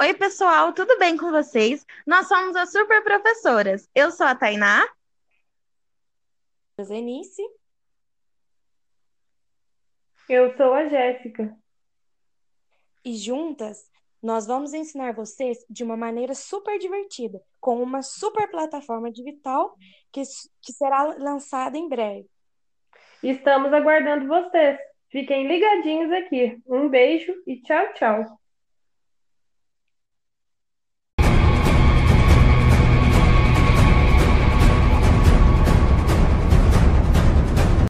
Oi, pessoal, tudo bem com vocês? Nós somos as super professoras. Eu sou a Tainá. Eu sou a Zenice. Eu sou a Jéssica. E juntas, nós vamos ensinar vocês de uma maneira super divertida, com uma super plataforma digital que, que será lançada em breve. Estamos aguardando vocês. Fiquem ligadinhos aqui. Um beijo e tchau, tchau.